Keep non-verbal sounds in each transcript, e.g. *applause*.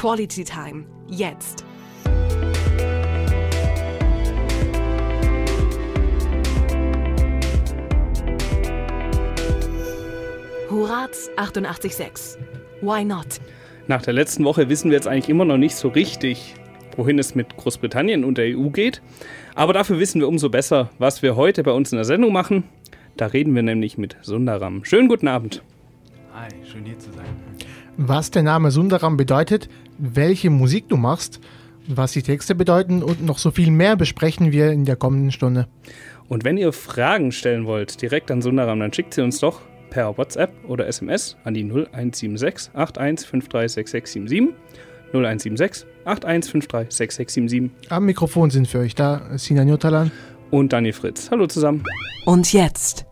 Quality Time. Jetzt. Horaz 88.6. Why not? Nach der letzten Woche wissen wir jetzt eigentlich immer noch nicht so richtig, wohin es mit Großbritannien und der EU geht. Aber dafür wissen wir umso besser, was wir heute bei uns in der Sendung machen. Da reden wir nämlich mit Sundaram. Schönen guten Abend. Hi, schön hier zu sein. Was der Name Sundaram bedeutet, welche Musik du machst, was die Texte bedeuten und noch so viel mehr besprechen wir in der kommenden Stunde. Und wenn ihr Fragen stellen wollt, direkt an Sundaram, dann schickt sie uns doch per WhatsApp oder SMS an die 0176 81536677. 0176 81536677. Am Mikrofon sind für euch da Sinan Jotalan und Daniel Fritz. Hallo zusammen. Und jetzt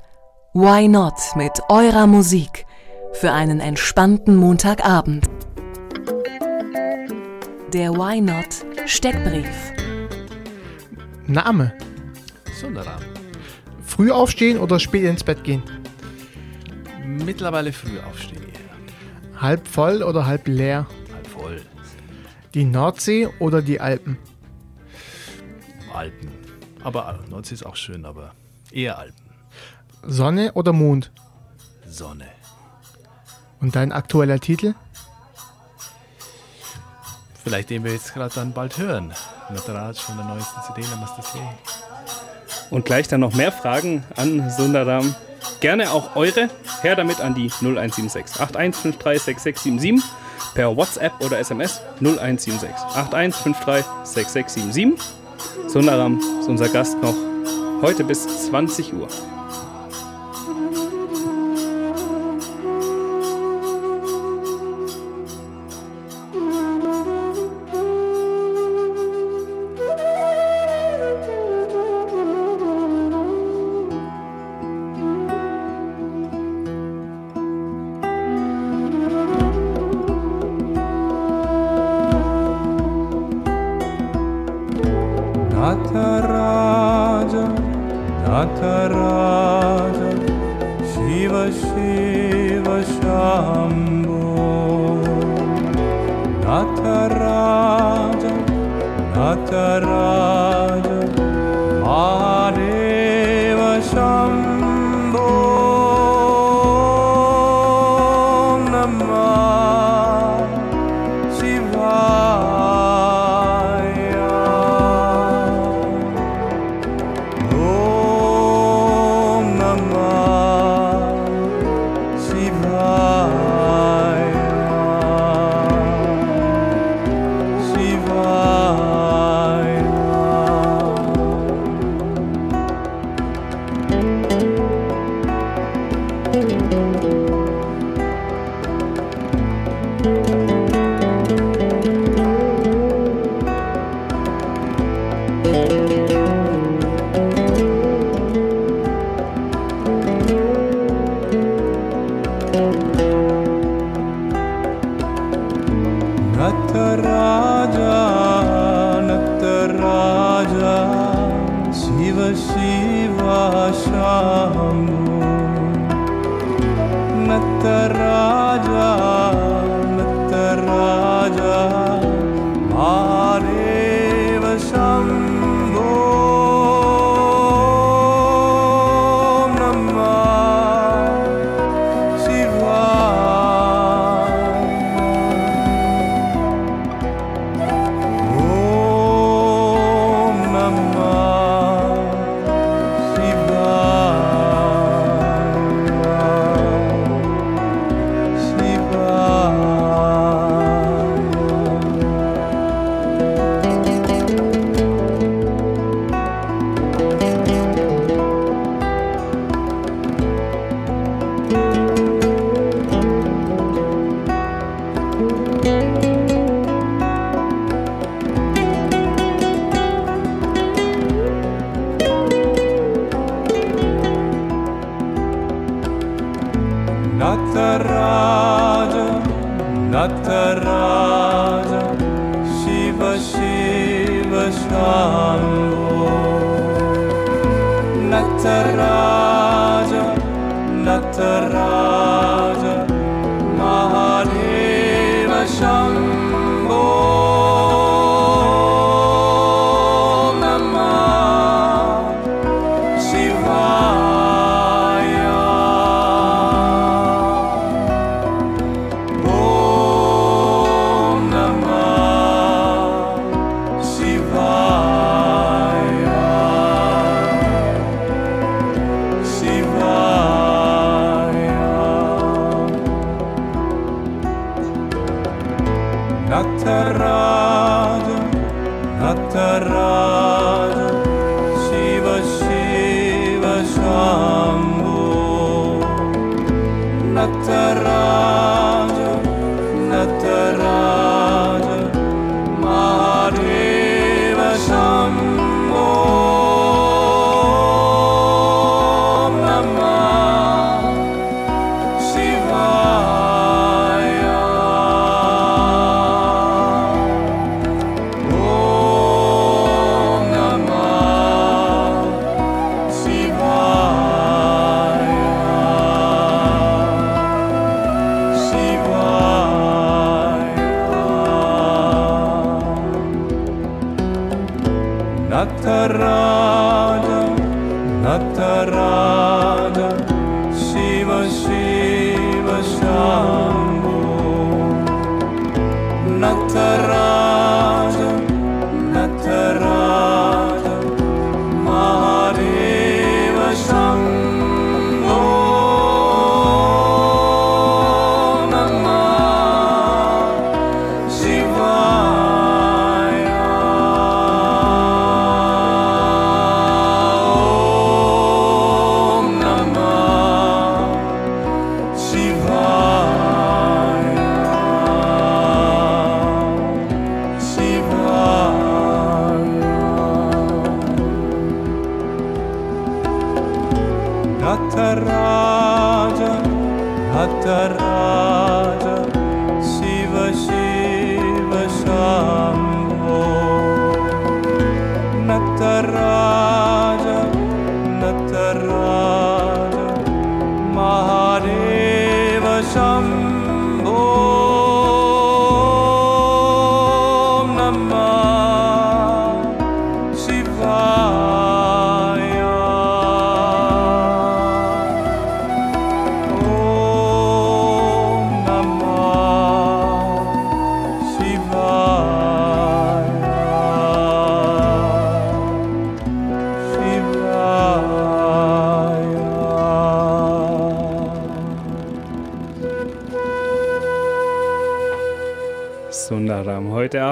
Why Not mit eurer Musik für einen entspannten Montagabend. Der Why Not Steckbrief. Name. Sundaram. Früh aufstehen oder spät ins Bett gehen? Mittlerweile früh aufstehen. Halb voll oder halb leer? Halb voll. Die Nordsee oder die Alpen? Alpen. Aber Nordsee ist auch schön, aber eher Alpen. Sonne oder Mond? Sonne. Und dein aktueller Titel? Vielleicht den wir jetzt gerade dann bald hören. Nataraj von der neuesten CD, Namaste. Und gleich dann noch mehr Fragen an Sundaram. Gerne auch eure. Her damit an die 0176 81536677 per WhatsApp oder SMS 0176 81536677. Sundaram ist unser Gast noch heute bis 20 Uhr.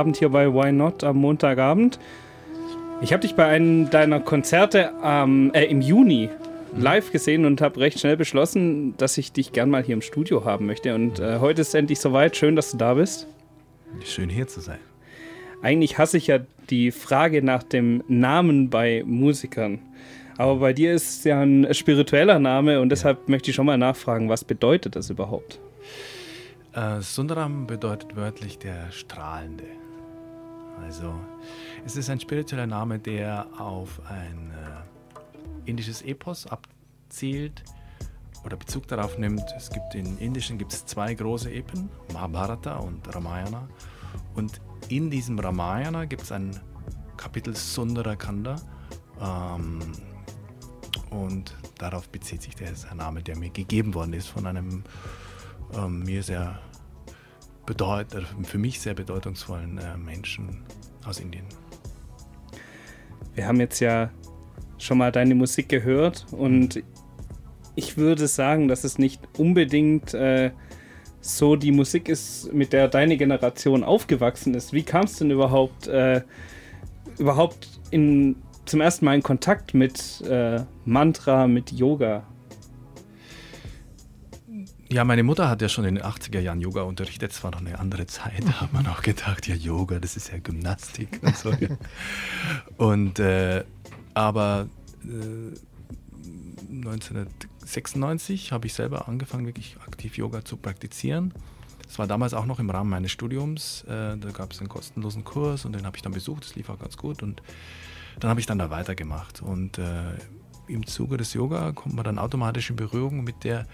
Abend hier bei Why Not am Montagabend. Ich habe dich bei einem deiner Konzerte ähm, äh, im Juni live gesehen und habe recht schnell beschlossen, dass ich dich gern mal hier im Studio haben möchte. Und äh, heute ist es endlich soweit. Schön, dass du da bist. Schön hier zu sein. Eigentlich hasse ich ja die Frage nach dem Namen bei Musikern. Aber bei dir ist es ja ein spiritueller Name und deshalb möchte ich schon mal nachfragen, was bedeutet das überhaupt? Äh, Sundaram bedeutet wörtlich der Strahlende. Also, es ist ein spiritueller Name, der auf ein äh, indisches Epos abzielt oder Bezug darauf nimmt. Es gibt in Indischen gibt es zwei große Epen, Mahabharata und Ramayana. Und in diesem Ramayana gibt es ein Kapitel Sundarakanda. Ähm, und darauf bezieht sich der Name, der mir gegeben worden ist von einem ähm, mir sehr bedeut für mich sehr bedeutungsvollen äh, Menschen aus Indien. Wir haben jetzt ja schon mal deine Musik gehört und ich würde sagen, dass es nicht unbedingt äh, so die Musik ist, mit der deine Generation aufgewachsen ist. Wie kam es denn überhaupt, äh, überhaupt in, zum ersten Mal in Kontakt mit äh, Mantra, mit Yoga? Ja, meine Mutter hat ja schon in den 80er Jahren Yoga unterrichtet. Es war noch eine andere Zeit. *laughs* Da hat man auch gedacht, ja, Yoga, das ist ja Gymnastik und so. und, äh, aber äh, 1996 habe ich selber angefangen, wirklich aktiv Yoga zu praktizieren. Das war damals auch noch im Rahmen meines Studiums. Äh, da gab es einen kostenlosen Kurs und den habe ich dann besucht. Das lief auch ganz gut. Und dann habe ich dann da weitergemacht. Und äh, im Zuge des Yoga kommt man dann automatisch in Berührung mit der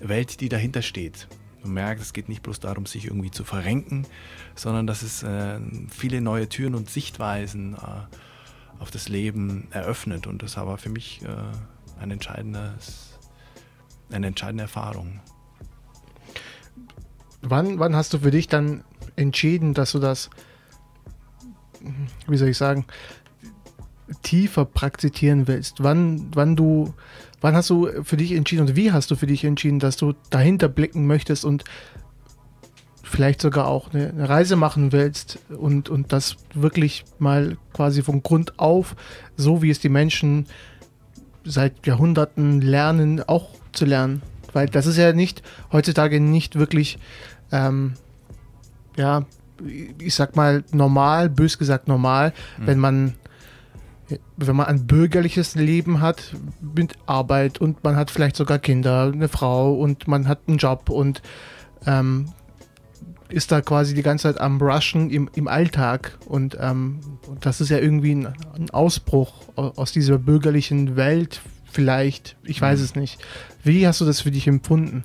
Welt, die dahinter steht. Man merkt, es geht nicht bloß darum, sich irgendwie zu verrenken, sondern dass es äh, viele neue Türen und Sichtweisen äh, auf das Leben eröffnet. Und das war für mich äh, ein eine entscheidende Erfahrung. Wann, wann hast du für dich dann entschieden, dass du das, wie soll ich sagen, tiefer praktizieren willst? Wann, wann du, wann hast du für dich entschieden und wie hast du für dich entschieden, dass du dahinter blicken möchtest und vielleicht sogar auch eine, eine Reise machen willst und, und das wirklich mal quasi von Grund auf, so wie es die Menschen seit Jahrhunderten lernen, auch zu lernen. Weil das ist ja nicht, heutzutage nicht wirklich, ähm, ja, ich sag mal normal, bös gesagt normal, wenn man wenn man ein bürgerliches Leben hat mit Arbeit und man hat vielleicht sogar Kinder, eine Frau und man hat einen Job und ähm, ist da quasi die ganze Zeit am Rushen im, im Alltag und, ähm, das ist ja irgendwie ein, ein Ausbruch au- aus dieser bürgerlichen Welt vielleicht, ich weiß es nicht. Wie hast du das für dich empfunden?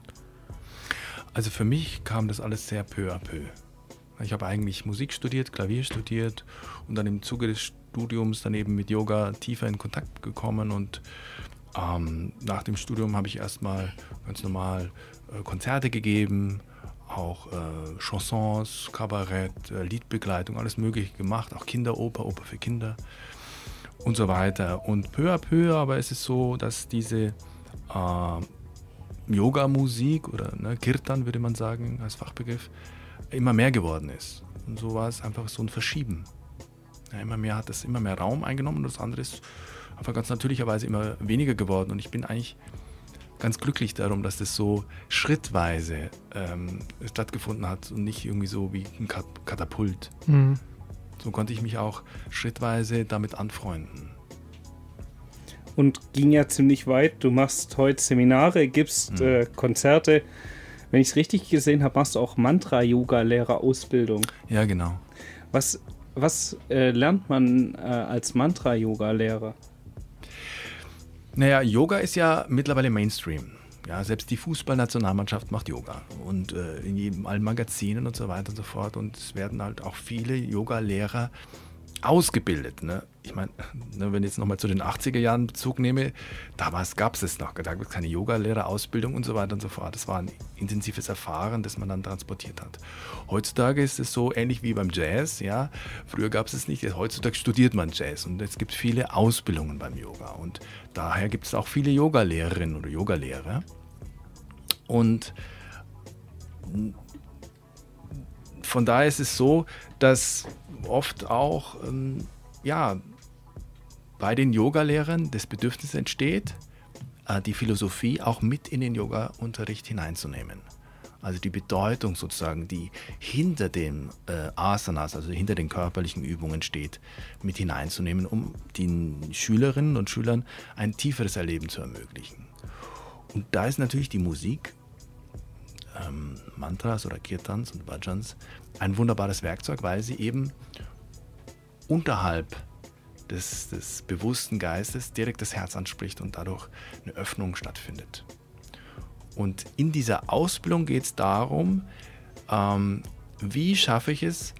Also für mich kam das alles sehr peu à peu. Ich habe eigentlich Musik studiert, Klavier studiert und dann im Zuge des Studiums dann eben mit Yoga tiefer in Kontakt gekommen und ähm, nach dem Studium habe ich erstmal ganz normal äh, Konzerte gegeben, auch äh, Chansons, Kabarett, äh, Liedbegleitung, alles Mögliche gemacht, auch Kinderoper, Oper für Kinder und so weiter. Und peu à peu aber ist es so, dass diese äh, Yoga-Musik oder ne, Kirtan würde man sagen als Fachbegriff, immer mehr geworden ist. Und so war es einfach so ein Verschieben. Ja, immer mehr hat es immer mehr Raum eingenommen und das andere ist einfach ganz natürlicherweise immer weniger geworden. Und ich bin eigentlich ganz glücklich darum, dass das so schrittweise ähm, stattgefunden hat und nicht irgendwie so wie ein Kat Katapult. Mhm. So konnte ich mich auch schrittweise damit anfreunden. Und ging ja ziemlich weit. Du machst heute Seminare, gibst Mhm. äh, Konzerte. Wenn ich es richtig gesehen habe, machst du auch Mantra-Yoga-Lehrerausbildung. Ja, genau. Was, was äh, lernt man äh, als Mantra-Yoga-Lehrer? Naja, Yoga ist ja mittlerweile Mainstream. Ja, selbst die Fußballnationalmannschaft macht Yoga und äh, in jedem, allen Magazinen und so weiter und so fort. Und es werden halt auch viele Yoga-Lehrer ausgebildet. Ne? Ich meine, ne, wenn ich jetzt nochmal zu den 80er Jahren Bezug nehme, damals gab es es noch, da gab es keine Yoga-Lehrerausbildung und so weiter und so fort. Das war ein intensives Erfahren, das man dann transportiert hat. Heutzutage ist es so ähnlich wie beim Jazz. Ja? Früher gab es es nicht, heutzutage studiert man Jazz und es gibt viele Ausbildungen beim Yoga. Und daher gibt es auch viele Yoga-Lehrerinnen oder Yogalehrer. Und von daher ist es so, dass oft auch ähm, ja, bei den Yogalehrern das Bedürfnis entsteht, äh, die Philosophie auch mit in den Yoga-Unterricht hineinzunehmen. Also die Bedeutung sozusagen, die hinter den äh, Asanas, also hinter den körperlichen Übungen steht, mit hineinzunehmen, um den Schülerinnen und Schülern ein tieferes Erleben zu ermöglichen. Und da ist natürlich die Musik, ähm, Mantras oder Kirtans und Bhajans ein wunderbares Werkzeug, weil sie eben unterhalb des, des bewussten Geistes direkt das Herz anspricht und dadurch eine Öffnung stattfindet. Und in dieser Ausbildung geht es darum, ähm, wie schaffe ich es,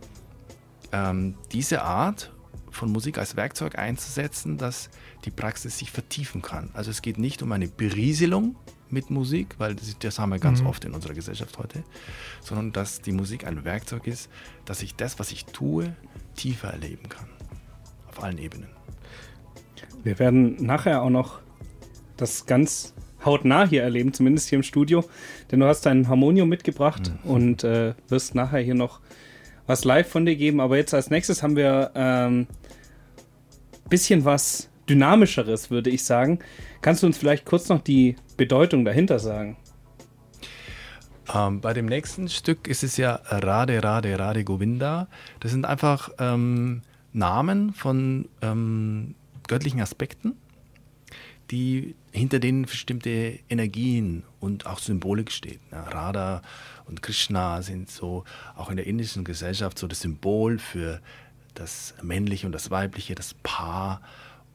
ähm, diese Art von Musik als Werkzeug einzusetzen, dass die Praxis sich vertiefen kann. Also es geht nicht um eine Berieselung mit Musik, weil das, das haben wir ganz Mhm. oft in unserer Gesellschaft heute, sondern dass die Musik ein Werkzeug ist, dass ich das, was ich tue, tiefer erleben kann. Auf allen Ebenen. Wir werden nachher auch noch das ganz hautnah hier erleben, zumindest hier im Studio. Denn du hast dein Harmonium mitgebracht und äh, wirst nachher hier noch was live von dir geben. Aber jetzt als nächstes haben wir ähm, bisschen was Dynamischeres, würde ich sagen. Kannst du uns vielleicht kurz noch die Bedeutung dahinter sagen? Ähm, bei dem nächsten Stück ist es ja Rade, Rade, Rade Govinda. Das sind einfach ähm, Namen von ähm, göttlichen Aspekten, die hinter denen bestimmte Energien und auch Symbolik steht. Ja, Radha und Krishna sind so auch in der indischen Gesellschaft so das Symbol für das Männliche und das Weibliche, das Paar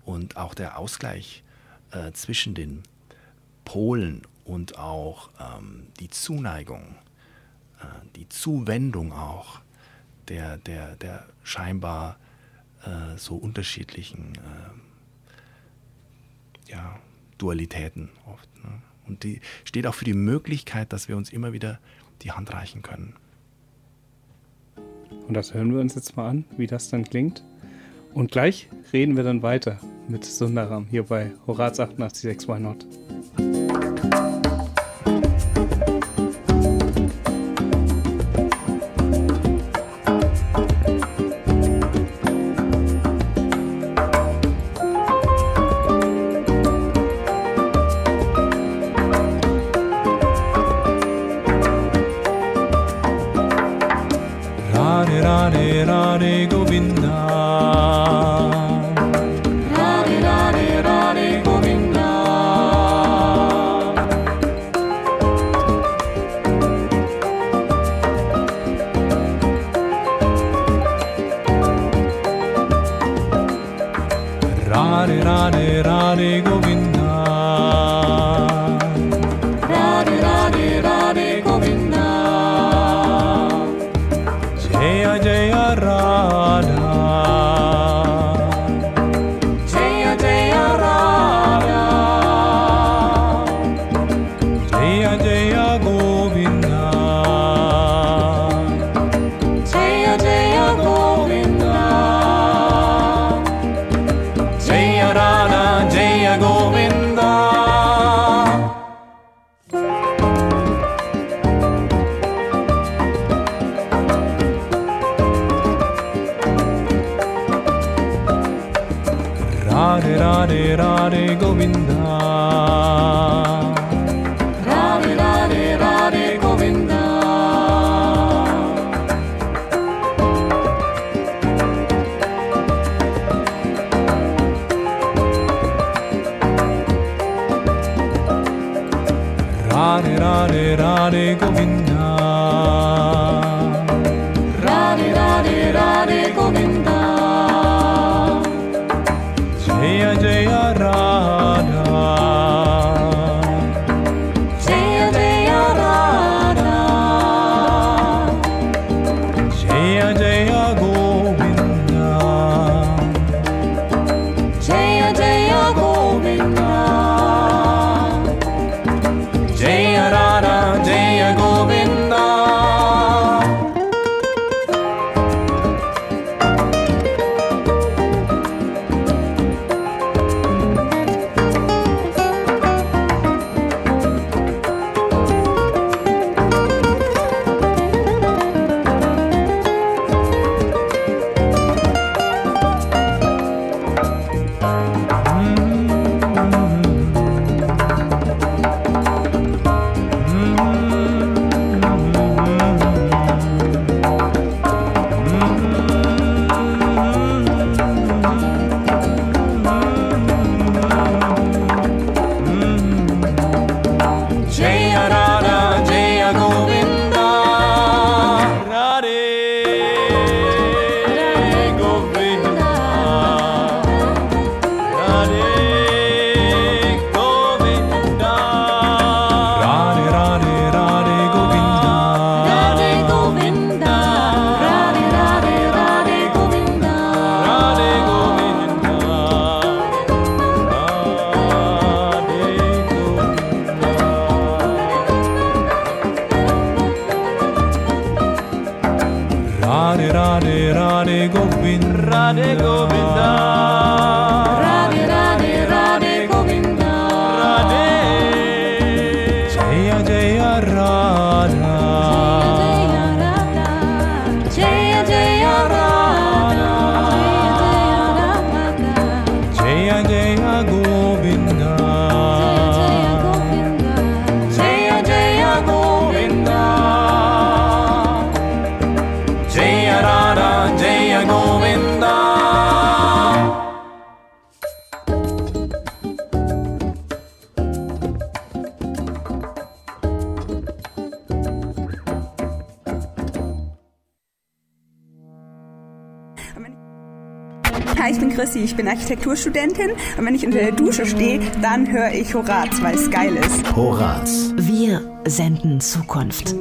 und auch der Ausgleich äh, zwischen den Polen und auch ähm, die Zuneigung, äh, die Zuwendung auch der, der, der scheinbar äh, so unterschiedlichen ähm, ja, Dualitäten oft. Ne? Und die steht auch für die Möglichkeit, dass wir uns immer wieder die Hand reichen können. Und das hören wir uns jetzt mal an, wie das dann klingt. Und gleich reden wir dann weiter mit Sundaram hier bei Horaz 886 Why Not. Radhe Govinda Radhe Radhe Govinda Radhe Govinda Architekturstudentin und wenn ich unter der Dusche stehe, dann höre ich Horaz, weil es geil ist. Horaz. Wir senden Zukunft.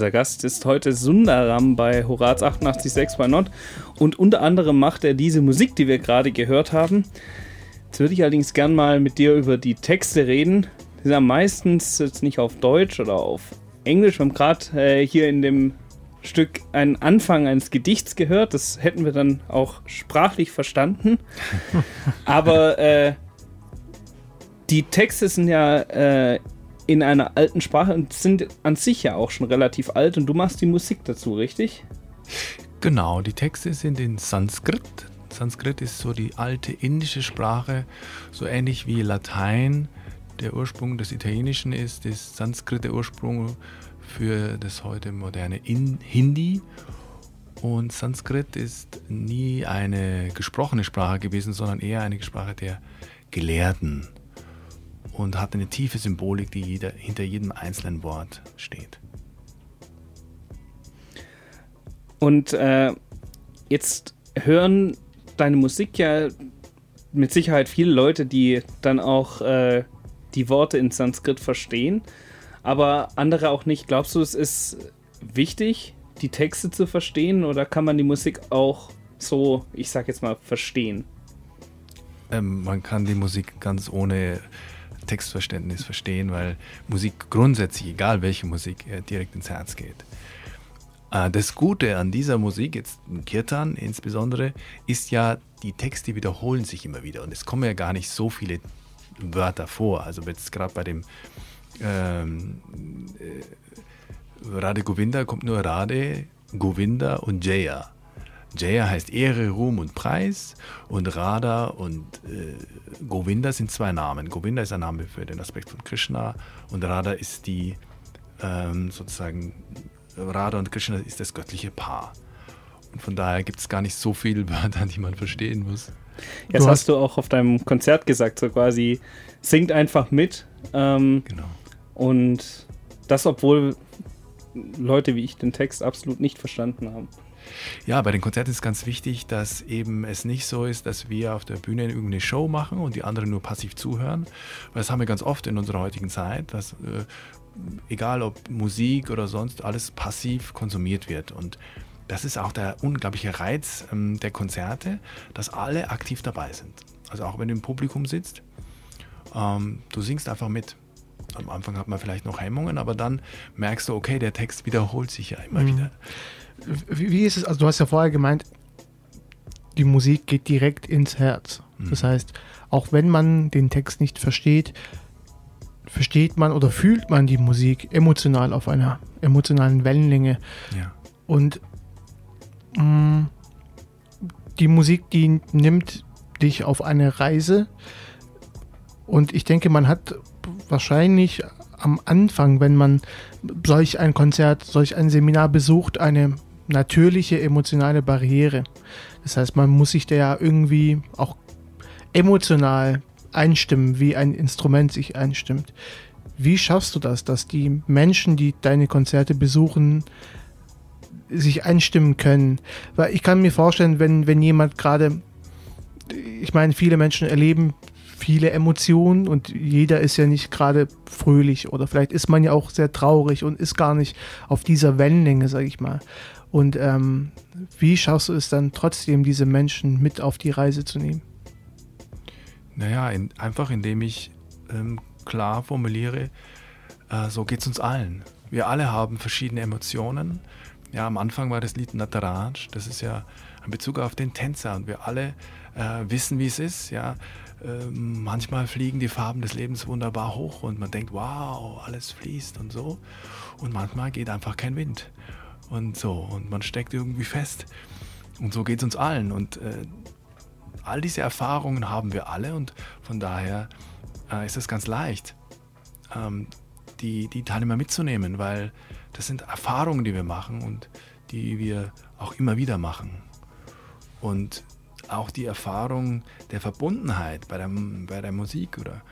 Unser Gast ist heute Sundaram bei Horaz 886 bei Not und unter anderem macht er diese Musik, die wir gerade gehört haben. Jetzt würde ich allerdings gern mal mit dir über die Texte reden. Die sind ja meistens jetzt nicht auf Deutsch oder auf Englisch. Wir haben gerade äh, hier in dem Stück einen Anfang eines Gedichts gehört. Das hätten wir dann auch sprachlich verstanden. *laughs* Aber äh, die Texte sind ja äh, in einer alten Sprache und sind an sich ja auch schon relativ alt und du machst die Musik dazu, richtig? Genau, die Texte sind in Sanskrit. Sanskrit ist so die alte indische Sprache, so ähnlich wie Latein der Ursprung des Italienischen ist, ist Sanskrit der Ursprung für das heute moderne In Hindi. Und Sanskrit ist nie eine gesprochene Sprache gewesen, sondern eher eine Sprache der Gelehrten und hat eine tiefe Symbolik, die jeder, hinter jedem einzelnen Wort steht. Und äh, jetzt hören deine Musik ja mit Sicherheit viele Leute, die dann auch äh, die Worte in Sanskrit verstehen, aber andere auch nicht. Glaubst du, es ist wichtig, die Texte zu verstehen oder kann man die Musik auch so, ich sag jetzt mal, verstehen? Ähm, man kann die Musik ganz ohne Textverständnis verstehen, weil Musik grundsätzlich, egal welche Musik, äh, direkt ins Herz geht. Äh, das Gute an dieser Musik, jetzt Kirtan insbesondere, ist ja, die Texte wiederholen sich immer wieder und es kommen ja gar nicht so viele Wörter vor. Also jetzt gerade bei dem ähm, äh, Govinda kommt nur Radhe, Govinda und Jaya. Jaya heißt Ehre, Ruhm und Preis und Radha und äh, Govinda sind zwei Namen. Govinda ist ein Name für den Aspekt von Krishna und Radha ist die ähm, sozusagen, Radha und Krishna ist das göttliche Paar. Und von daher gibt es gar nicht so viele Wörter, *laughs* die man verstehen muss. Jetzt Du hast hast- du auch auf deinem Konzert gesagt, so quasi, singt einfach mit. Ähm, Genau. und das, obwohl Leute wie ich den Text absolut nicht verstanden haben. Ja, bei den Konzerten ist ganz wichtig, dass eben es nicht so ist, dass wir auf der Bühne irgendeine Show machen und die anderen nur passiv zuhören. Weil das haben wir ganz oft in unserer heutigen Zeit, dass äh, egal ob Musik oder sonst alles passiv konsumiert wird. Und das ist auch der unglaubliche Reiz ähm, der Konzerte, dass alle aktiv dabei sind. Also auch wenn du im Publikum sitzt, ähm, du singst einfach mit. Am Anfang hat man vielleicht noch Hemmungen, aber dann merkst du, okay, der Text wiederholt sich ja immer wieder. Wie, ist es, also du hast ja vorher gemeint, die Musik geht direkt ins Herz. Das heißt, auch wenn man den Text nicht versteht, versteht man oder fühlt man die Musik emotional auf einer emotionalen Wellenlänge. Ja. Und mh, die Musik, die nimmt dich auf eine Reise. Und ich denke, man hat wahrscheinlich am Anfang, wenn man solch ein Konzert, solch ein Seminar besucht, eine natürliche emotionale Barriere. Das heißt, man muss sich da ja irgendwie auch emotional einstimmen, wie ein Instrument sich einstimmt. Wie schaffst du das, dass die Menschen, die deine Konzerte besuchen, sich einstimmen können? Weil ich kann mir vorstellen, wenn, wenn jemand gerade, ich meine, viele Menschen erleben viele Emotionen und jeder ist ja nicht gerade fröhlich oder vielleicht ist man ja auch sehr traurig und ist gar nicht auf dieser Wellenlänge, sag ich mal. Und ähm, wie schaffst du es dann trotzdem, diese Menschen mit auf die Reise zu nehmen? Naja, in, einfach indem ich ähm, klar formuliere, äh, so geht es uns allen. Wir alle haben verschiedene Emotionen. Ja, am Anfang war das Lied Nataraj, das ist ja ein Bezug auf den Tänzer und wir alle äh, wissen, wie es ist. Ja, äh, manchmal fliegen die Farben des Lebens wunderbar hoch und man denkt, wow, alles fließt und so. Und manchmal geht einfach kein Wind und so und man steckt irgendwie fest. Und so geht es uns allen und äh, all diese Erfahrungen haben wir alle und von daher äh, ist es ganz leicht, ähm, die, die Teilnehmer mitzunehmen, weil das sind Erfahrungen, die wir machen und die wir auch immer wieder machen. Und auch die Erfahrung der Verbundenheit bei der, bei der Musik oder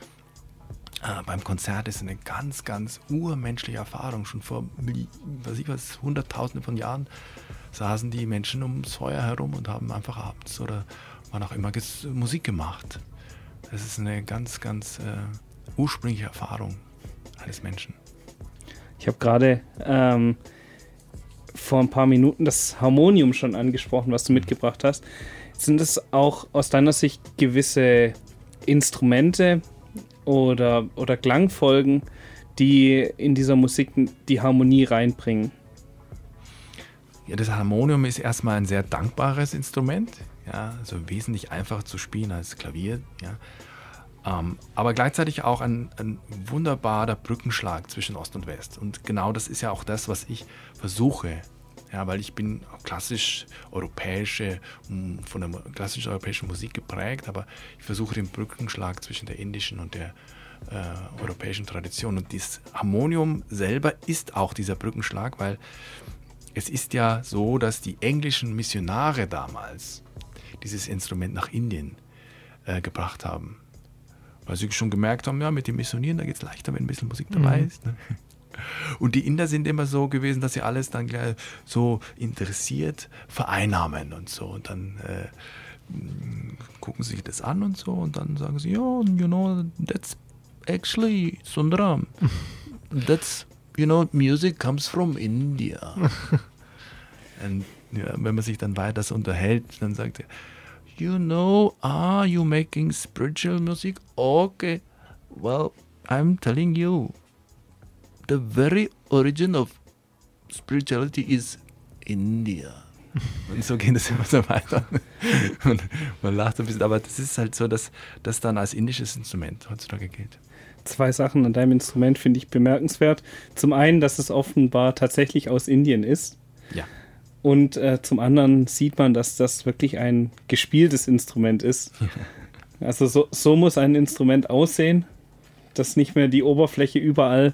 äh, beim Konzert ist eine ganz, ganz urmenschliche Erfahrung. Schon vor, was ich was, Hunderttausende von Jahren saßen die Menschen ums Feuer herum und haben einfach abends oder wann auch immer Musik gemacht. Das ist eine ganz, ganz äh, ursprüngliche Erfahrung eines Menschen. Ich habe gerade ähm, vor ein paar Minuten das Harmonium schon angesprochen, was du mitgebracht hast. Sind es auch aus deiner Sicht gewisse Instrumente oder, oder Klangfolgen, die in dieser Musik die Harmonie reinbringen? Ja, das Harmonium ist erstmal ein sehr dankbares Instrument ja, also wesentlich einfacher zu spielen als Klavier, ja. Ähm, aber gleichzeitig auch ein, ein, wunderbarer Brückenschlag zwischen Ost und West. Und genau das ist ja auch das, was ich versuche. Ja, weil ich bin klassisch europäische, von der klassisch europäischen Musik geprägt, aber ich versuche den Brückenschlag zwischen der indischen und der äh, europäischen Tradition. Und das Harmonium selber ist auch dieser Brückenschlag, weil es ist ja so, dass die englischen Missionare damals dieses Instrument nach Indien äh, gebracht haben. Weil sie schon gemerkt haben, ja, mit dem Missionieren, da geht es leichter, wenn ein bisschen Musik dabei mhm. ist. Ne? Und die Inder sind immer so gewesen, dass sie alles dann gleich so interessiert vereinnahmen und so. Und dann äh, gucken sie sich das an und so und dann sagen sie, ja, you know, that's actually Sundaram. *laughs* That's, you know, music comes from India. *laughs* und ja, wenn man sich dann weiter unterhält, dann sagt er, you know, are you making spiritual music? Okay, well, I'm telling you, the very origin of spirituality is India. *laughs* Und so geht es immer so weiter. Und man lacht ein bisschen, aber das ist halt so, dass das dann als indisches Instrument heutzutage gilt. Zwei Sachen an deinem Instrument finde ich bemerkenswert. Zum einen, dass es offenbar tatsächlich aus Indien ist. Ja. Und äh, zum anderen sieht man, dass das wirklich ein gespieltes Instrument ist. Also so, so muss ein Instrument aussehen, dass nicht mehr die Oberfläche überall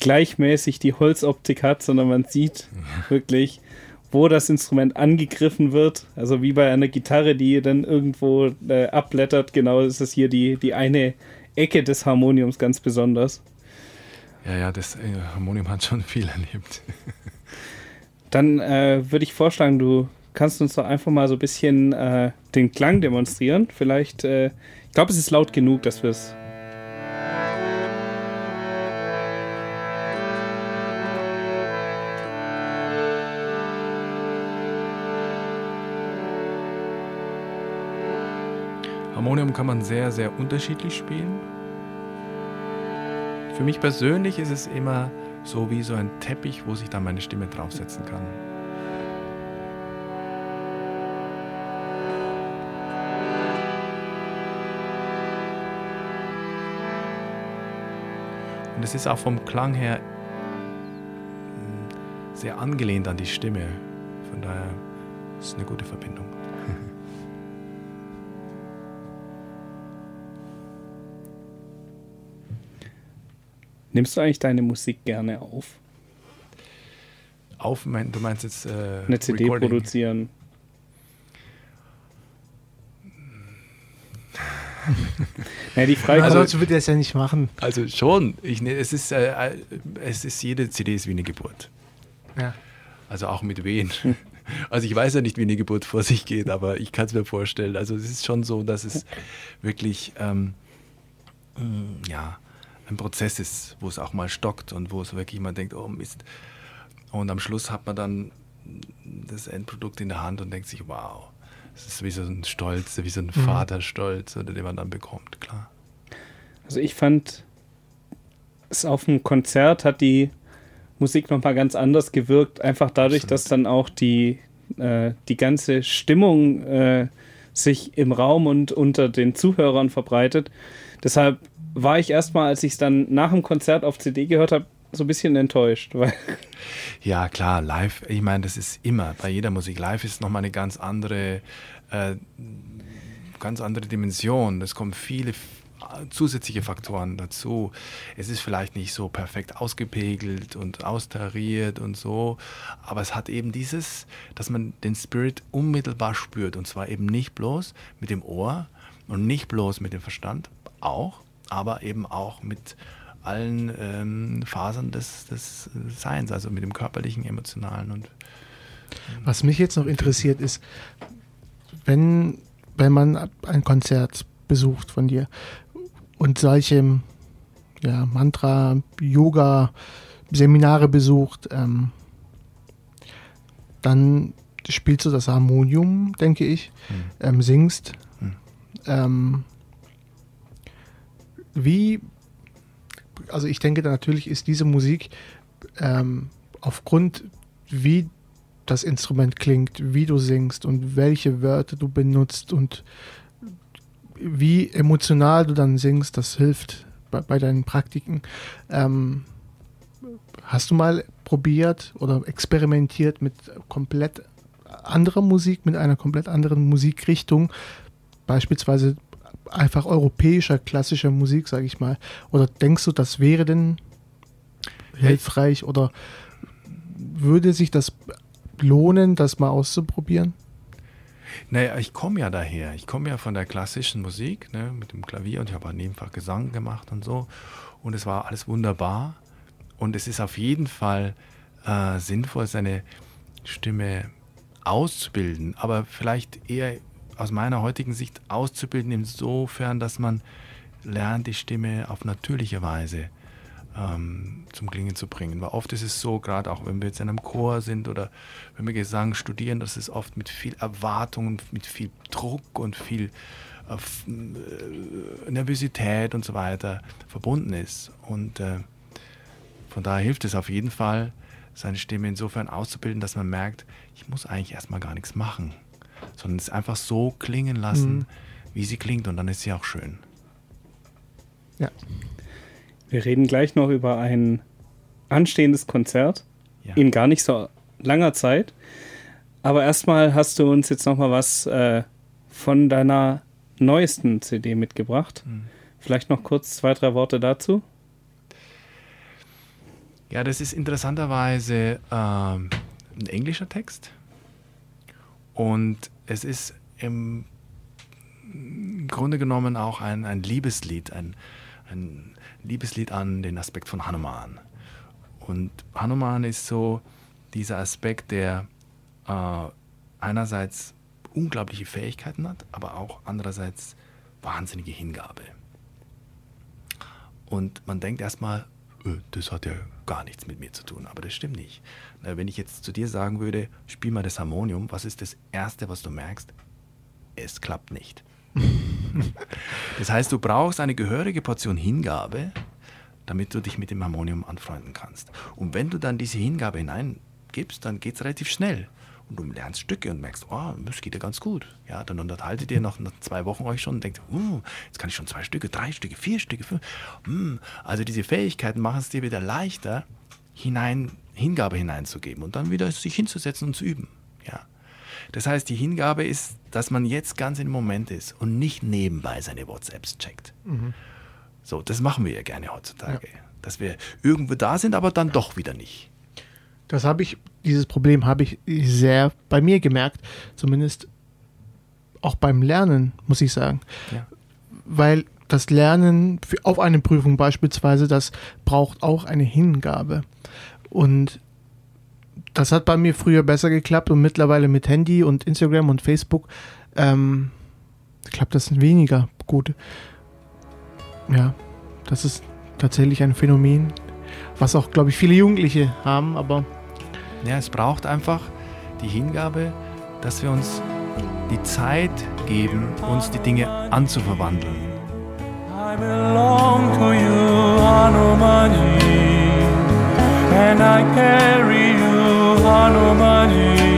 gleichmäßig die Holzoptik hat, sondern man sieht wirklich, wo das Instrument angegriffen wird. Also wie bei einer Gitarre, die dann irgendwo äh, abblättert. Genau ist es hier die, die eine Ecke des Harmoniums ganz besonders. Ja, ja, das äh, Harmonium hat schon viel erlebt. *laughs* Dann äh, würde ich vorschlagen, du kannst uns doch einfach mal so ein bisschen äh, den Klang demonstrieren. Vielleicht, äh, ich glaube, es ist laut genug, dass wir es. Harmonium kann man sehr, sehr unterschiedlich spielen. Für mich persönlich ist es immer so wie so ein Teppich, wo sich dann meine Stimme draufsetzen kann. Und es ist auch vom Klang her hm, sehr angelehnt an die Stimme. Von daher ist es eine gute Verbindung. Nimmst du eigentlich deine Musik gerne auf? Auf, mein, du meinst jetzt äh, Eine CD Recording? produzieren? *laughs* ja, die Frage Also, also, sonst würde er es ja nicht machen. Also schon. Ich, ne, es, ist, äh, es ist jede CD ist wie eine Geburt. Ja. Also auch mit wen. *laughs* Also ich weiß ja nicht, wie eine Geburt vor sich geht, aber ich kann es mir vorstellen. Also es ist schon so, dass es wirklich ähm, mm, ja, ein Prozess ist, wo es auch mal stockt und wo es wirklich mal denkt, oh Mist. Und am Schluss hat man dann das Endprodukt in der Hand und denkt sich, wow, es ist wie so ein Stolz, wie so ein Vaterstolz, oder den man dann bekommt, klar. also ich fand es auf dem Konzert hat die Musik nochmal ganz anders gewirkt, einfach dadurch, Absolut. dass dann auch die, äh, die ganze Stimmung äh, sich im Raum und unter den Zuhörern verbreitet. Deshalb war ich erstmal, als ich es dann nach dem Konzert auf CD gehört habe, so ein bisschen enttäuscht, Ja, klar, live, ich meine, das ist immer bei jeder Musik. Live ist nochmal eine ganz andere, äh, ganz andere Dimension. Es kommen viele zusätzliche Faktoren dazu. Es ist vielleicht nicht so perfekt ausgepegelt und austariert und so, aber es hat eben dieses, dass man den Spirit unmittelbar spürt und zwar eben nicht bloß mit dem Ohr und nicht bloß mit dem Verstand, auch, aber eben auch mit allen ähm, Fasern des, des Seins, also mit dem körperlichen, emotionalen und Was mich jetzt noch interessiert ist, wenn, wenn man ein Konzert besucht von dir und solche ja, Mantra, Yoga, Seminare besucht, ähm, dann spielst du das Harmonium, denke ich, ähm, singst. Hm. Wie, also ich denke natürlich ist diese Musik ähm, aufgrund, wie das Instrument klingt, wie du singst und welche Wörter du benutzt und wie emotional du dann singst, das hilft bei, bei deinen Praktiken. Ähm, hast du mal probiert oder experimentiert mit komplett anderer Musik, mit einer komplett anderen Musikrichtung, beispielsweise einfach europäischer, klassischer Musik, sage ich mal? Oder denkst du, das wäre denn hilfreich oder würde sich das lohnen, das mal auszuprobieren? Naja, ich komme ja daher. Ich komme ja von der klassischen Musik, ne, mit dem Klavier und ich habe nebenfach Gesang gemacht und so. Und es war alles wunderbar. Und es ist auf jeden Fall äh, sinnvoll, seine Stimme auszubilden, aber vielleicht eher aus meiner heutigen Sicht auszubilden, insofern, dass man lernt, die Stimme auf natürliche Weise ähm, zum Klingen zu bringen. Weil oft ist es so, gerade auch wenn wir jetzt in einem Chor sind oder wenn wir Gesang studieren, dass es oft mit viel Erwartung, mit viel Druck und viel äh, äh, Nervosität und so weiter verbunden ist. Und äh, von daher hilft es auf jeden Fall, seine Stimme insofern auszubilden, dass man merkt, ich muss eigentlich erstmal gar nichts machen, sondern es einfach so klingen lassen, Mhm. wie sie klingt und dann ist sie auch schön. Ja. wir reden gleich noch über ein anstehendes Konzert Ja. in gar nicht so langer Zeit. Aber erstmal hast du uns jetzt noch mal was äh, von deiner neuesten CD mitgebracht. Mhm. Vielleicht noch kurz zwei, drei Worte dazu. Ja, das ist interessanterweise ähm, ein englischer Text. Und es ist im Grunde genommen auch ein, ein Liebeslied, ein, ein Liebeslied an den Aspekt von Hanuman. Und Hanuman ist so dieser Aspekt, der äh, einerseits unglaubliche Fähigkeiten hat, aber auch andererseits wahnsinnige Hingabe. Und man denkt erstmal, das hat ja gar nichts mit mir zu tun, aber das stimmt nicht. Wenn ich jetzt zu dir sagen würde, spiel mal das Harmonium, was ist das Erste, was du merkst? Es klappt nicht. *laughs* das heißt, du brauchst eine gehörige Portion Hingabe, damit du dich mit dem Harmonium anfreunden kannst. Und wenn du dann diese Hingabe hineingibst, dann geht es relativ schnell. Und du lernst Stücke und merkst, oh, das geht ja ganz gut. Ja, dann unterhaltet ihr noch nach zwei Wochen euch schon und denkt, uh, jetzt kann ich schon zwei Stücke, drei Stücke, vier Stücke, fünf. Hm. Also diese Fähigkeiten machen es dir wieder leichter, hinein, Hingabe hineinzugeben und dann wieder sich hinzusetzen und zu üben. Ja. Das heißt, die Hingabe ist, dass man jetzt ganz im Moment ist und nicht nebenbei seine WhatsApps checkt. So, das machen wir ja gerne heutzutage. dass wir irgendwo da sind, aber dann doch wieder nicht. Das habe ich, dieses Problem habe ich sehr bei mir gemerkt, zumindest auch beim Lernen, muss ich sagen. Ja. Weil das Lernen auf eine Prüfung beispielsweise, das braucht auch eine Hingabe. Und das hat bei mir früher besser geklappt und mittlerweile mit Handy und Instagram und Facebook ähm, klappt das weniger gut. Ja, das ist tatsächlich ein Phänomen, was auch, glaube ich, viele Jugendliche haben, aber Ja, es braucht einfach die Hingabe, dass wir uns die Zeit geben, uns die Dinge anzuverwandeln. I belong to you, Hanumanji, and I carry you, Hanumanji,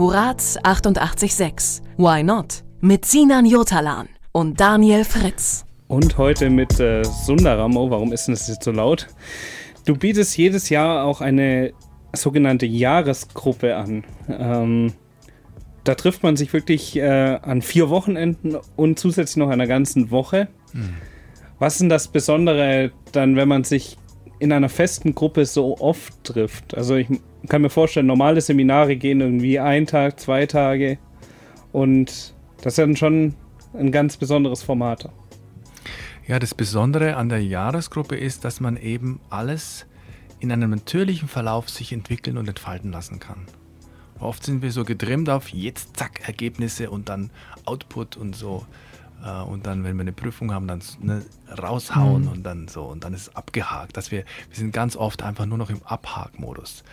Horaz 88.6 Why Not? Mit Sinan Jotalan und Daniel Fritz. Und heute mit äh, Sundaram. Oh, warum ist denn das jetzt so laut? Du bietest jedes Jahr auch eine sogenannte Jahresgruppe an. Ähm, da trifft man sich wirklich äh, an vier Wochenenden und zusätzlich noch einer ganzen Woche. Was ist denn das Besondere dann, wenn man sich in einer festen Gruppe so oft trifft? Also ich kann mir vorstellen, normale Seminare gehen irgendwie ein Tag, zwei Tage und das ist dann schon ein ganz besonderes Format. Ja, das Besondere an der Jahresgruppe ist, dass man eben alles in einem natürlichen Verlauf sich entwickeln und entfalten lassen kann. Oft sind wir so getrimmt auf jetzt zack Ergebnisse und dann Output und so äh, und dann, wenn wir eine Prüfung haben, dann ne, raushauen und dann so und dann ist es abgehakt. Dass wir, wir sind ganz oft einfach nur noch im Abhakmodus.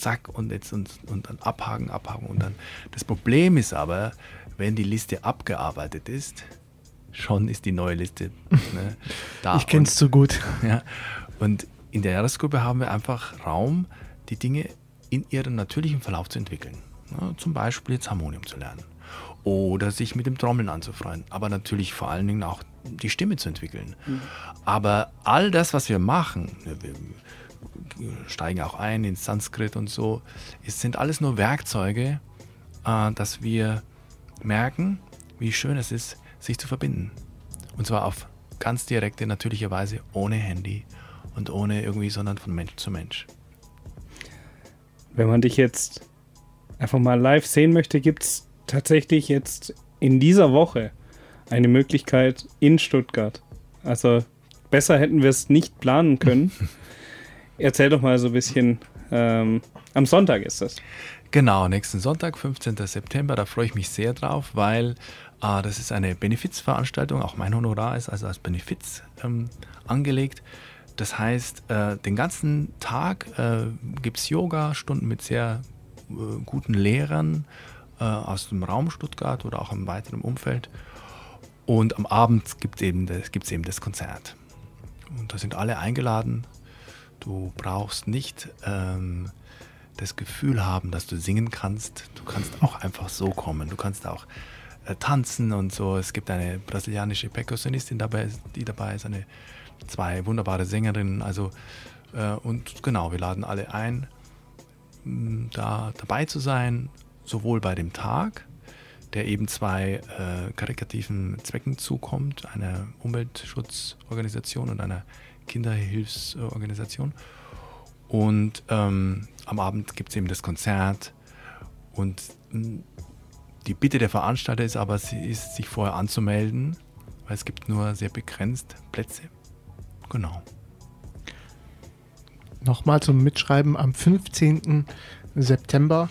Zack und jetzt und, und dann abhaken, abhaken und dann. Das Problem ist aber, wenn die Liste abgearbeitet ist, schon ist die neue Liste *laughs* ne, da. ich kenne es zu gut. *laughs* Ja. Und in der Jahresgruppe haben wir einfach Raum, die Dinge in ihrem natürlichen Verlauf zu entwickeln. Ja, zum Beispiel jetzt Harmonium zu lernen oder sich mit dem Trommeln anzufreuen, aber natürlich vor allen Dingen auch die Stimme zu entwickeln. Aber all das, was wir machen, wir steigen auch ein ins Sanskrit und so, es sind alles nur Werkzeuge, äh, dass wir merken, wie schön es ist, sich zu verbinden. Und zwar auf ganz direkte, natürliche Weise, ohne Handy und ohne irgendwie, sondern von Mensch zu Mensch. Wenn man dich jetzt einfach mal live sehen möchte, gibt es tatsächlich jetzt in dieser Woche eine Möglichkeit in Stuttgart. Also besser hätten wir es nicht planen können. *laughs* Erzähl doch mal so ein bisschen. Ähm, am Sonntag ist das. Genau, nächsten Sonntag, 15. September, da freue ich mich sehr drauf, weil äh, das ist eine Benefizveranstaltung, auch mein Honorar ist also als Benefiz ähm, angelegt. Das heißt, äh, den ganzen Tag äh, gibt es Yoga-Stunden mit sehr äh, guten Lehrern äh, aus dem Raum Stuttgart oder auch im weiteren Umfeld. Und am Abend gibt es eben, eben das Konzert. Und da sind alle eingeladen. Du brauchst nicht ähm, das Gefühl haben, dass du singen kannst. Du kannst auch einfach so kommen. Du kannst auch äh, tanzen und so. Es gibt eine brasilianische Perkussionistin dabei, die dabei ist, eine, zwei wunderbare Sängerinnen. Also, äh, und genau, wir laden alle ein, mh, da dabei zu sein, sowohl bei dem Tag, der eben zwei äh, karikativen Zwecken zukommt, einer Umweltschutzorganisation und einer Kinderhilfsorganisation. Und ähm, am Abend gibt es eben das Konzert. Und mh, die Bitte der Veranstalter ist aber, sie ist, sich vorher anzumelden, weil es gibt nur sehr begrenzt Plätze. Genau. Nochmal zum Mitschreiben am 15. September.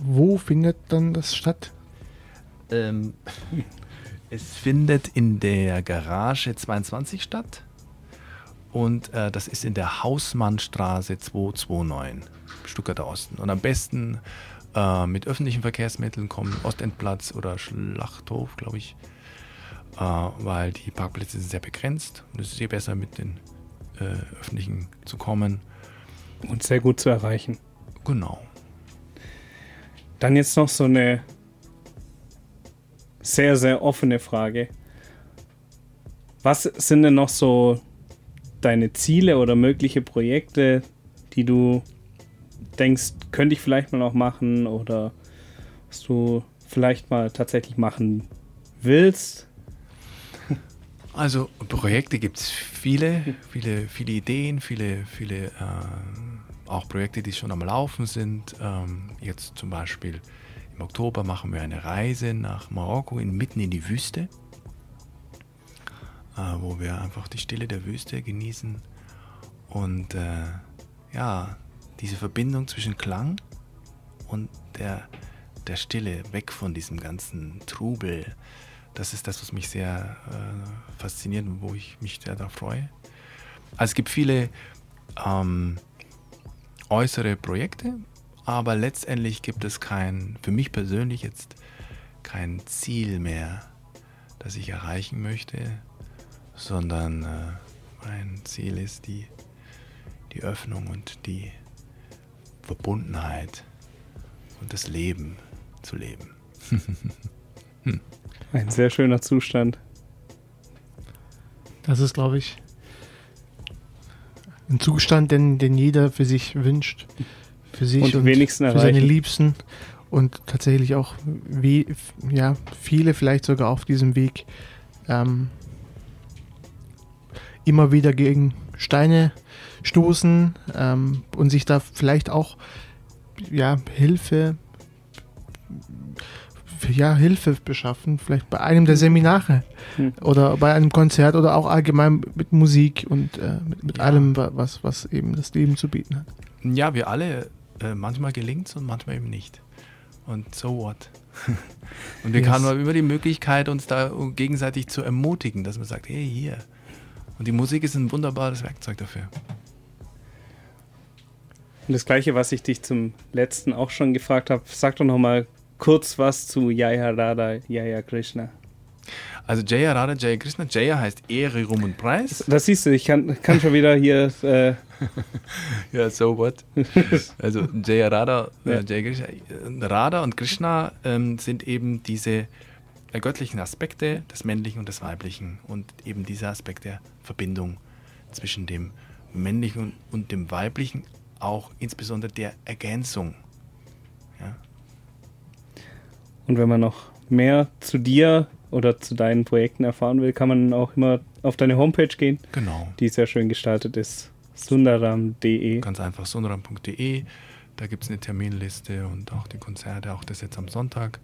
Wo findet dann das statt? Ähm, *laughs* es findet in der Garage 22 statt. Und äh, das ist in der Hausmannstraße 229, Stuttgarter Osten. Und am besten äh, mit öffentlichen Verkehrsmitteln kommen, Ostendplatz oder Schlachthof, glaube ich. Äh, weil die Parkplätze sind sehr begrenzt. Und es ist eh besser, mit den äh, öffentlichen zu kommen. Und sehr gut zu erreichen. Genau. Dann jetzt noch so eine sehr, sehr offene Frage. Was sind denn noch so deine Ziele oder mögliche Projekte, die du denkst, könnte ich vielleicht mal noch machen oder was du vielleicht mal tatsächlich machen willst? *laughs* Also Projekte gibt es viele, viele, viele Ideen, viele, viele äh, auch Projekte, die schon am Laufen sind. Ähm, jetzt zum Beispiel im Oktober machen wir eine Reise nach Marokko, in, mitten in die Wüste, wo wir einfach die Stille der Wüste genießen und äh, ja, diese Verbindung zwischen Klang und der, der Stille, weg von diesem ganzen Trubel. Das ist das, was mich sehr äh, fasziniert und wo ich mich sehr darauf freue. Also es gibt viele ähm, äußere Projekte, aber letztendlich gibt es kein, für mich persönlich jetzt kein Ziel mehr, das ich erreichen möchte, sondern äh, mein Ziel ist die, die Öffnung und die Verbundenheit und das Leben zu leben. *laughs* Ein sehr schöner Zustand. Das ist, glaube ich, ein Zustand, den, den jeder für sich wünscht. Für sich Und und, wenigsten für seine erreichen. Liebsten. Und tatsächlich auch we ja, viele vielleicht sogar auf diesem Weg ähm, immer wieder gegen Steine stoßen ähm, und sich da vielleicht auch ja, Hilfe ja, Hilfe beschaffen, vielleicht bei einem der Seminare Hm. oder bei einem Konzert oder auch allgemein mit Musik und äh, mit, mit Ja. allem, wa- was, was eben das Leben zu bieten hat. Ja, wir alle, äh, manchmal gelingt es und manchmal eben nicht. Und so what? *laughs* und wir Yes. haben immer die Möglichkeit, uns da gegenseitig zu ermutigen, dass man sagt, hey, hier. Und die Musik ist ein wunderbares Werkzeug dafür. Und das gleiche, was ich dich zum letzten auch schon gefragt habe, sag doch noch mal kurz was zu Jaya Radha, Jaya Krishna. Also Jaya Radha, Jaya Krishna. Jaya heißt Ehre, Ruhm und Preis. Das siehst du, ich kann, kann schon wieder hier. Äh, *laughs* Ja, so what? *laughs* Also Jaya Radha, Ja. äh, Jaya Krishna, Radha und Krishna ähm, sind eben diese göttlichen Aspekte des Männlichen und des Weiblichen und eben dieser Aspekt der Verbindung zwischen dem Männlichen und, dem Weiblichen, auch insbesondere der Ergänzung. Ja. und wenn man noch mehr zu dir oder zu deinen Projekten erfahren will, kann man auch immer auf deine Homepage gehen, Genau. die sehr schön gestaltet ist. Sundaram.de. Ganz einfach sundaram.de. Da gibt es eine Terminliste und auch die Konzerte, auch das jetzt am Sonntag.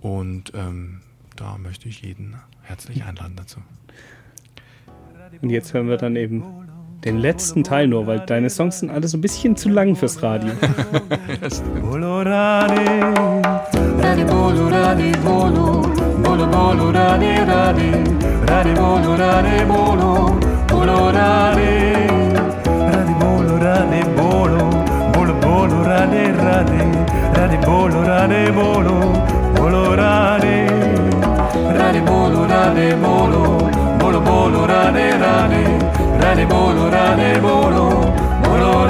Und ähm, da möchte ich jeden herzlich einladen dazu. Und jetzt hören wir dann eben den letzten Teil nur, weil deine Songs sind alle so ein bisschen zu lang fürs Radio. Bolo rade, rade bolo rade bolo, bolo bolo rade rade, rade bolo rade bolo, bolo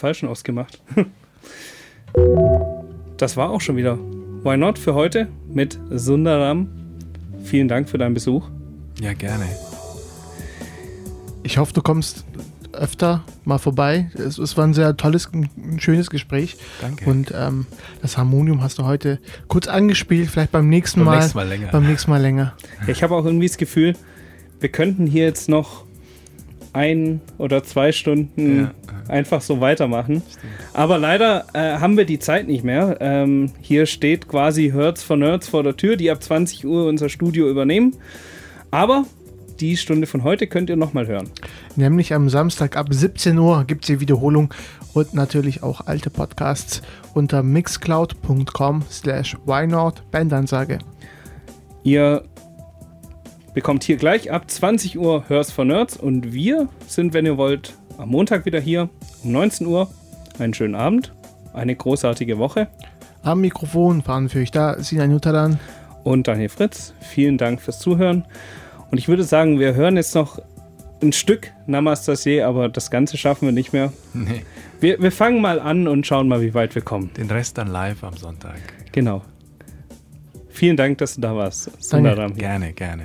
falschen ausgemacht. *laughs* Das war auch schon wieder Why Not für heute mit Sundaram. Vielen Dank für deinen Besuch. Ja, gerne. Ich hoffe, du kommst öfter mal vorbei. Es, es war ein sehr tolles, ein schönes Gespräch. Danke. Und ähm, das Harmonium hast du heute kurz angespielt, vielleicht beim nächsten Beim Mal. nächsten Mal länger. Beim nächsten Mal länger. Ja, ich habe auch irgendwie das Gefühl, wir könnten hier jetzt noch ein oder zwei Stunden Ja, einfach so weitermachen. Aber leider äh, haben wir die Zeit nicht mehr. Ähm, hier steht quasi Hertz for Nerds vor der Tür, die ab 20 Uhr unser Studio übernehmen. Aber die Stunde von heute könnt ihr nochmal hören. Nämlich am Samstag ab 17 Uhr gibt es die Wiederholung und natürlich auch alte Podcasts unter mixcloud.com slash whynot Bandansage. Ihr bekommt hier gleich ab 20 Uhr Hörst for Nerds und wir sind, wenn ihr wollt, am Montag wieder hier um 19 Uhr. Einen schönen Abend, eine großartige Woche Am Mikrofon waren für euch da Sinan Jutalan. und Daniel Fritz. Vielen Dank fürs Zuhören. Und ich würde sagen, wir hören jetzt noch ein Stück Namastasie, aber das Ganze schaffen wir nicht mehr. Nee, Wir, wir fangen mal an und schauen mal, wie weit wir kommen. den Rest dann live am Sonntag. Genau. Vielen Dank, dass du da warst. Sundaram. Gerne, gerne.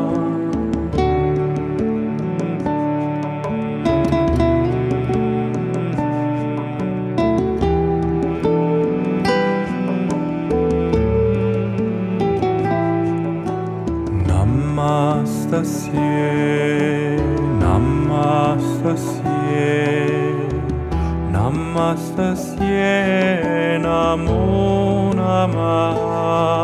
Namastasye, Namastasye, Namastasye, Namo namah.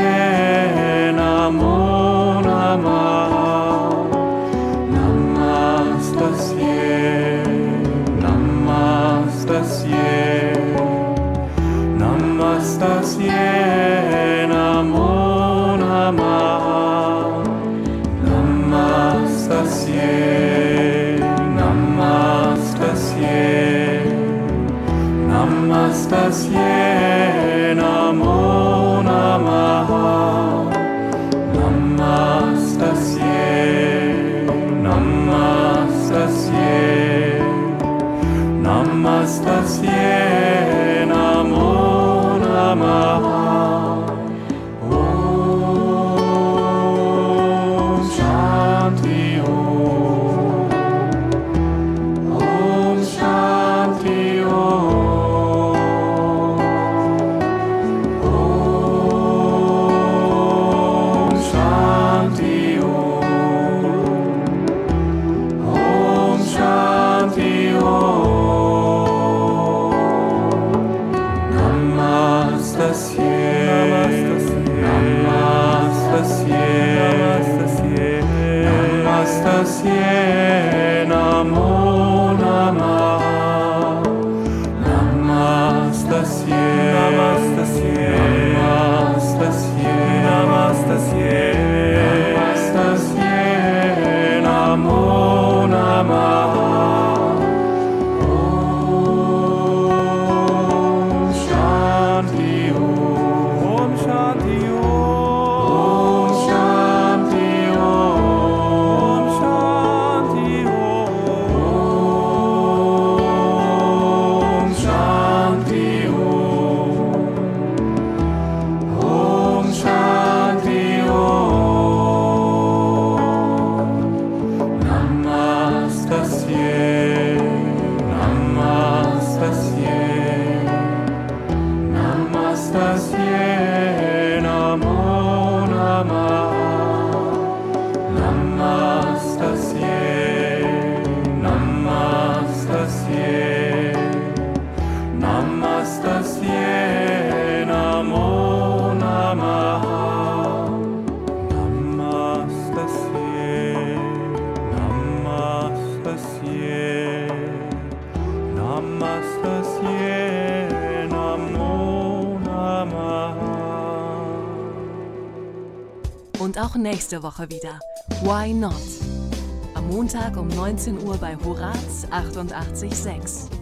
quer. saciar. Nächste Woche wieder. Why not? Am Montag um 19 Uhr bei Horaz 88.6.